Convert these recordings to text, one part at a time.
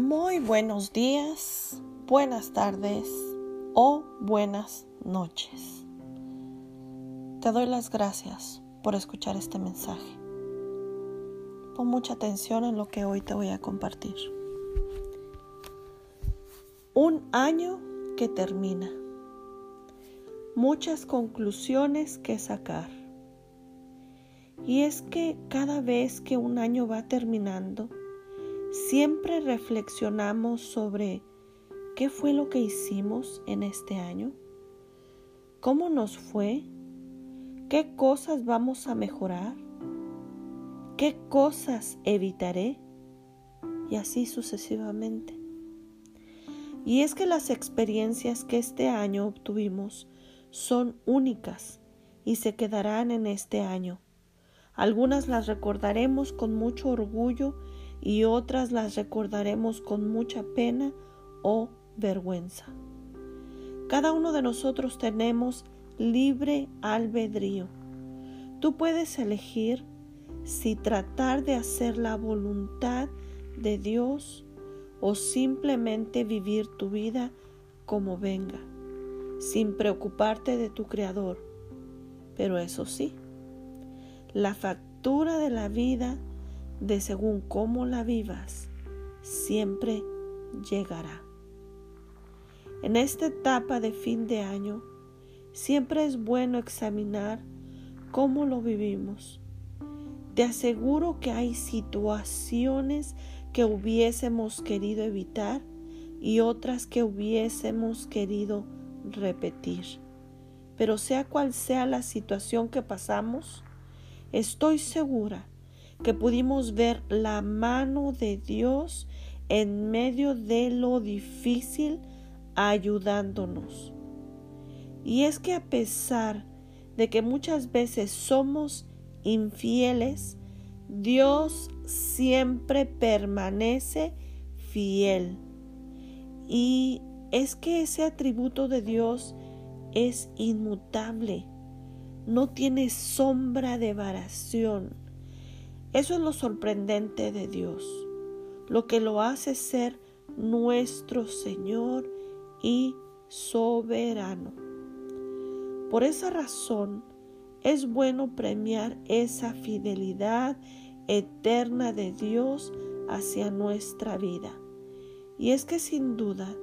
Muy buenos días, buenas tardes o buenas noches. Te doy las gracias por escuchar este mensaje. Pon mucha atención en lo que hoy te voy a compartir. Un año que termina. Muchas conclusiones que sacar. Y es que cada vez que un año va terminando, siempre reflexionamos sobre qué fue lo que hicimos en este año, cómo nos fue, qué cosas vamos a mejorar, qué cosas evitaré y así sucesivamente. Y es que las experiencias que este año obtuvimos son únicas y se quedarán en este año. Algunas las recordaremos con mucho orgullo y otras las recordaremos con mucha pena o vergüenza. Cada uno de nosotros tenemos libre albedrío. Tú puedes elegir si tratar de hacer la voluntad de Dios o simplemente vivir tu vida como venga, sin preocuparte de tu Creador. Pero eso sí, la factura de la vida de según cómo la vivas, siempre llegará. En esta etapa de fin de año, siempre es bueno examinar cómo lo vivimos. Te aseguro que hay situaciones que hubiésemos querido evitar y otras que hubiésemos querido repetir. Pero sea cual sea la situación que pasamos, estoy segura que pudimos ver la mano de Dios en medio de lo difícil ayudándonos. Y es que a pesar de que muchas veces somos infieles, Dios siempre permanece fiel. Y es que ese atributo de Dios es inmutable, no tiene sombra de variación. Eso es lo sorprendente de Dios, lo que lo hace ser nuestro Señor y soberano. Por esa razón es bueno premiar esa fidelidad eterna de Dios hacia nuestra vida. Y es que sin duda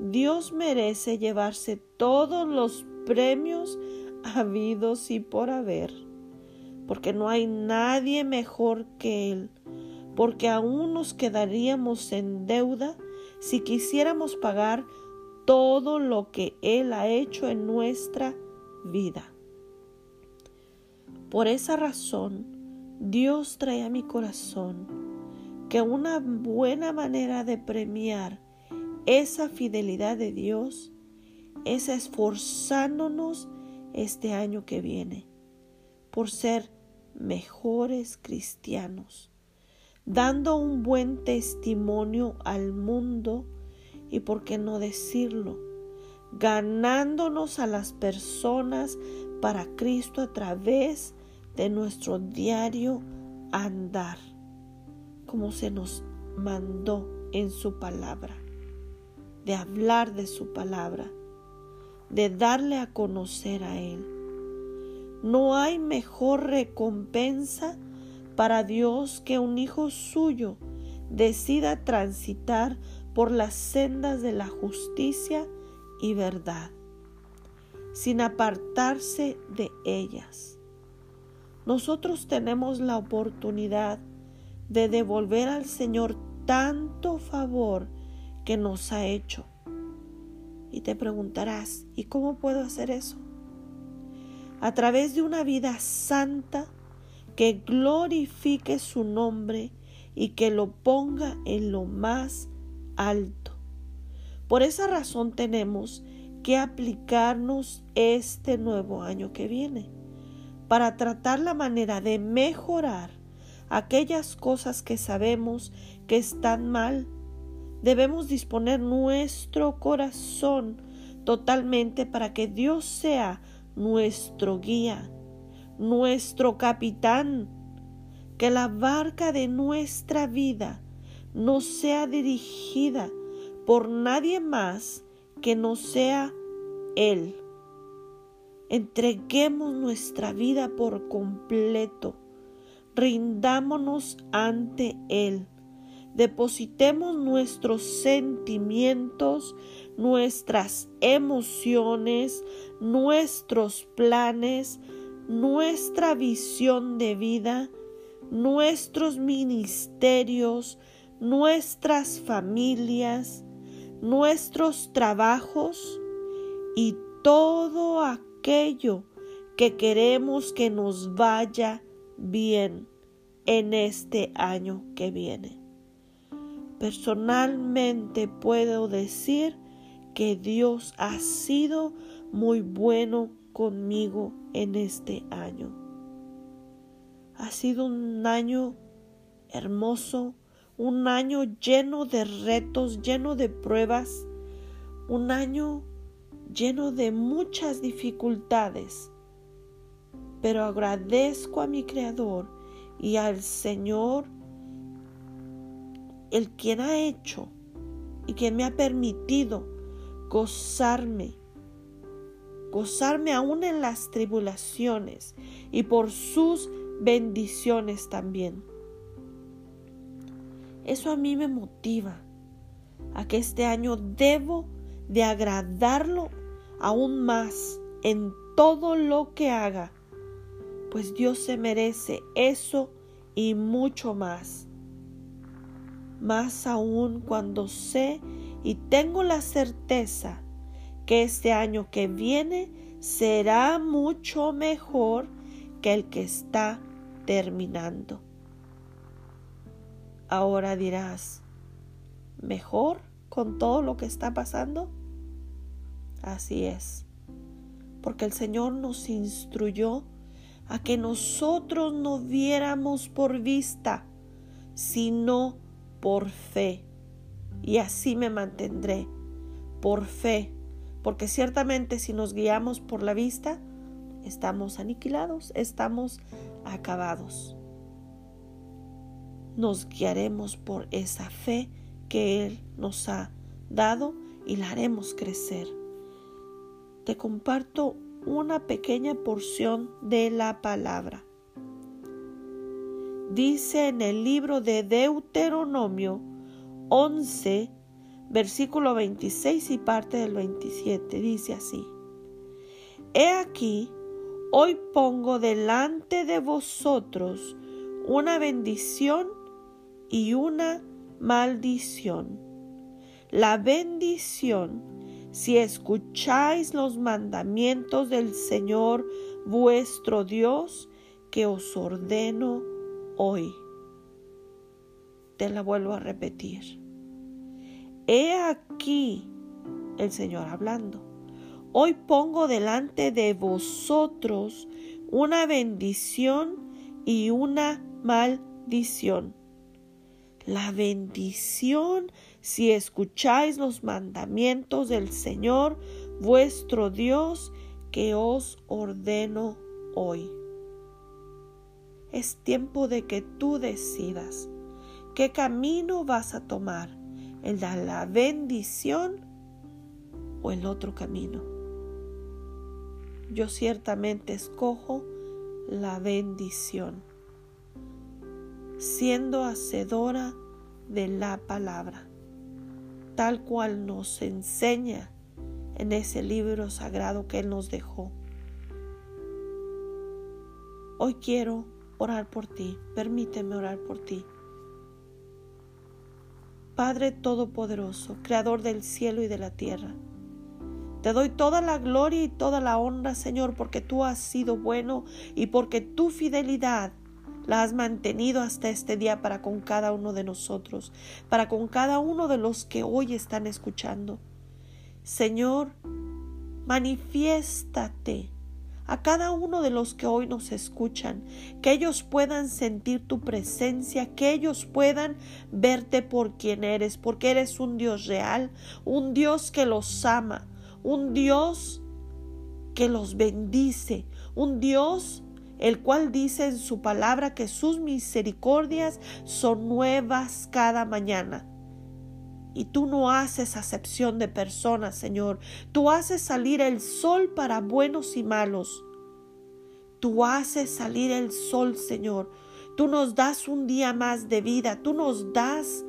Dios merece llevarse todos los premios habidos y por haber porque no hay nadie mejor que Él, porque aún nos quedaríamos en deuda si quisiéramos pagar todo lo que Él ha hecho en nuestra vida. Por esa razón, Dios trae a mi corazón que una buena manera de premiar esa fidelidad de Dios es esforzándonos este año que viene por ser mejores cristianos, dando un buen testimonio al mundo y, por qué no decirlo, ganándonos a las personas para Cristo a través de nuestro diario andar, como se nos mandó en su palabra, de hablar de su palabra, de darle a conocer a Él no hay mejor recompensa para Dios que un hijo suyo decida transitar por las sendas de la justicia y verdad, sin apartarse de ellas. Nosotros tenemos la oportunidad de devolver al Señor tanto favor que nos ha hecho. Y te preguntarás, ¿y cómo puedo hacer eso? A través de una vida santa que glorifique su nombre y que lo ponga en lo más alto. Por esa razón tenemos que aplicarnos este nuevo año que viene para tratar la manera de mejorar aquellas cosas que sabemos que están mal. Debemos disponer nuestro corazón totalmente para que Dios sea nuestro guía, nuestro capitán, que la barca de nuestra vida no sea dirigida por nadie más que no sea Él. Entreguemos nuestra vida por completo. Rindámonos ante Él. Depositemos nuestros sentimientos, nuestras emociones, nuestros planes, nuestra visión de vida, nuestros ministerios, nuestras familias, nuestros trabajos y todo aquello que queremos que nos vaya bien en este año que viene. Personalmente puedo decir que Dios ha sido muy bueno conmigo en este año. Ha sido un año hermoso, un año lleno de retos, lleno de pruebas, un año lleno de muchas dificultades. Pero agradezco a mi Creador y al Señor, el quien ha hecho y quien me ha permitido gozarme, gozarme aún en las tribulaciones y por sus bendiciones también. Eso a mí me motiva a que este año debo de agradarlo aún más en todo lo que haga, pues Dios se merece eso y mucho más. Más aún cuando sé y tengo la certeza que este año que viene será mucho mejor que el que está terminando. Ahora dirás, ¿mejor con todo lo que está pasando? Así es, porque el Señor nos instruyó a que nosotros no viéramos por vista, sino por fe. Y así me mantendré, por fe, porque ciertamente si nos guiamos por la vista, estamos aniquilados, estamos acabados nos guiaremos por esa fe que Él nos ha dado y la haremos crecer. Te comparto una pequeña porción de la palabra. Dice en el libro de Deuteronomio 11, versículo 26 y parte del 27, dice así. He aquí, hoy pongo delante de vosotros una bendición y una maldición. La bendición, si escucháis los mandamientos del Señor vuestro Dios, que os ordeno hoy. Te la vuelvo a repetir. He aquí el Señor hablando. Hoy pongo delante de vosotros una bendición y una maldición la bendición si escucháis los mandamientos del Señor vuestro Dios que os ordeno hoy. Es tiempo de que tú decidas qué camino vas a tomar, el de la bendición o el otro camino. Yo ciertamente escojo la bendición siendo hacedora de la palabra, tal cual nos enseña en ese libro sagrado que Él nos dejó. Hoy quiero orar por ti, permíteme orar por ti. Padre Todopoderoso, Creador del cielo y de la tierra, te doy toda la gloria y toda la honra, Señor, porque tú has sido bueno y porque tu fidelidad la has mantenido hasta este día para con cada uno de nosotros, para con cada uno de los que hoy están escuchando. Señor, manifiéstate a cada uno de los que hoy nos escuchan, que ellos puedan sentir tu presencia, que ellos puedan verte por quien eres, porque eres un Dios real, un Dios que los ama, un Dios que los bendice, un Dios el cual dice en su palabra que sus misericordias son nuevas cada mañana. Y tú no haces acepción de personas, Señor. Tú haces salir el sol para buenos y malos. Tú haces salir el sol, Señor. Tú nos das un día más de vida. Tú nos das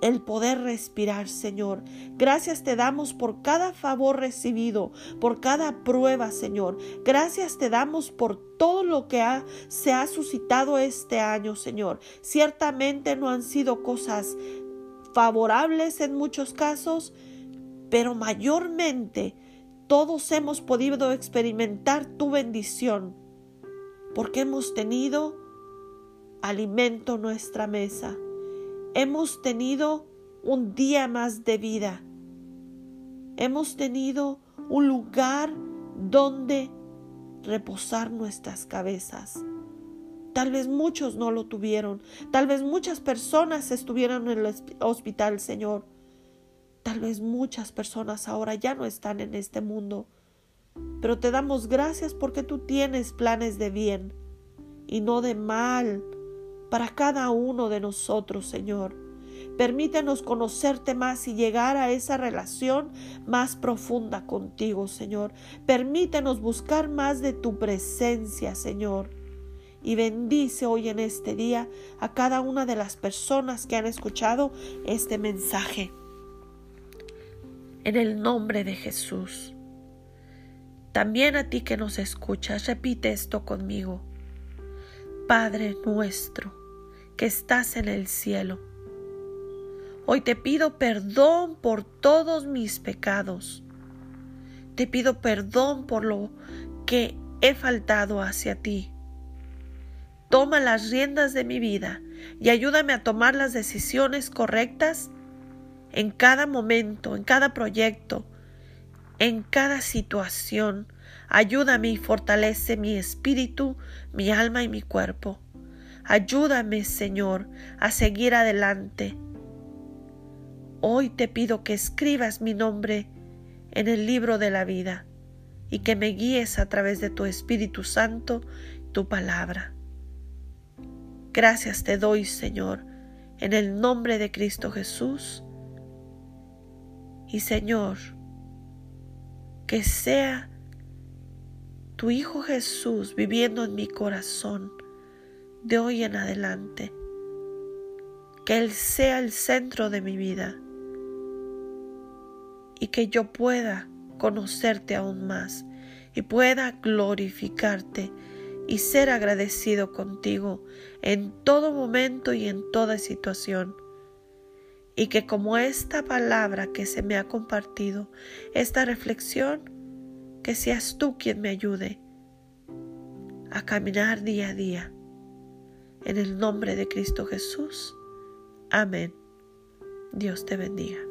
el poder respirar, Señor. Gracias te damos por cada favor recibido, por cada prueba, Señor. Gracias te damos por todo lo que se ha suscitado este año, Señor. Ciertamente no han sido cosas favorables en muchos casos, pero mayormente todos hemos podido experimentar tu bendición, porque hemos tenido alimento en nuestra mesa Hemos tenido un día más de vida. Hemos tenido un lugar donde reposar nuestras cabezas. Tal vez muchos no lo tuvieron. Tal vez muchas personas estuvieron en el hospital, Señor. Tal vez muchas personas ahora ya no están en este mundo. Pero te damos gracias porque tú tienes planes de bien y no de mal para cada uno de nosotros, Señor. Permítenos conocerte más y llegar a esa relación más profunda contigo, Señor. Permítenos buscar más de tu presencia, Señor. Y bendice hoy en este día a cada una de las personas que han escuchado este mensaje. En el nombre de Jesús. También a ti que nos escuchas, repite esto conmigo. Padre nuestro que estás en el cielo. Hoy te pido perdón por todos mis pecados. Te pido perdón por lo que he faltado hacia ti. Toma las riendas de mi vida y ayúdame a tomar las decisiones correctas en cada momento, en cada proyecto, en cada situación. Ayúdame y fortalece mi espíritu, mi alma y mi cuerpo. Ayúdame, Señor, a seguir adelante. Hoy te pido que escribas mi nombre en el libro de la vida y que me guíes a través de tu Espíritu Santo, tu palabra. Gracias te doy, Señor, en el nombre de Cristo Jesús. Y Señor, que sea tu Hijo Jesús viviendo en mi corazón de hoy en adelante. Que Él sea el centro de mi vida y que yo pueda conocerte aún más y pueda glorificarte y ser agradecido contigo en todo momento y en toda situación. Y que como esta palabra que se me ha compartido, esta reflexión, que seas tú quien me ayude a caminar día a día en el nombre de Cristo Jesús. Amén. Dios te bendiga.